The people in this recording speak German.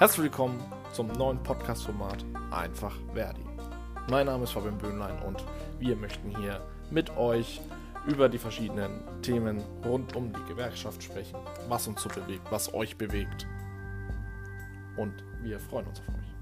Herzlich willkommen zum neuen Podcast-Format Einfach Verdi. Mein Name ist Fabian Böhnlein und wir möchten hier mit euch über die verschiedenen Themen rund um die Gewerkschaft sprechen, was uns so bewegt, was euch bewegt. Und wir freuen uns auf euch.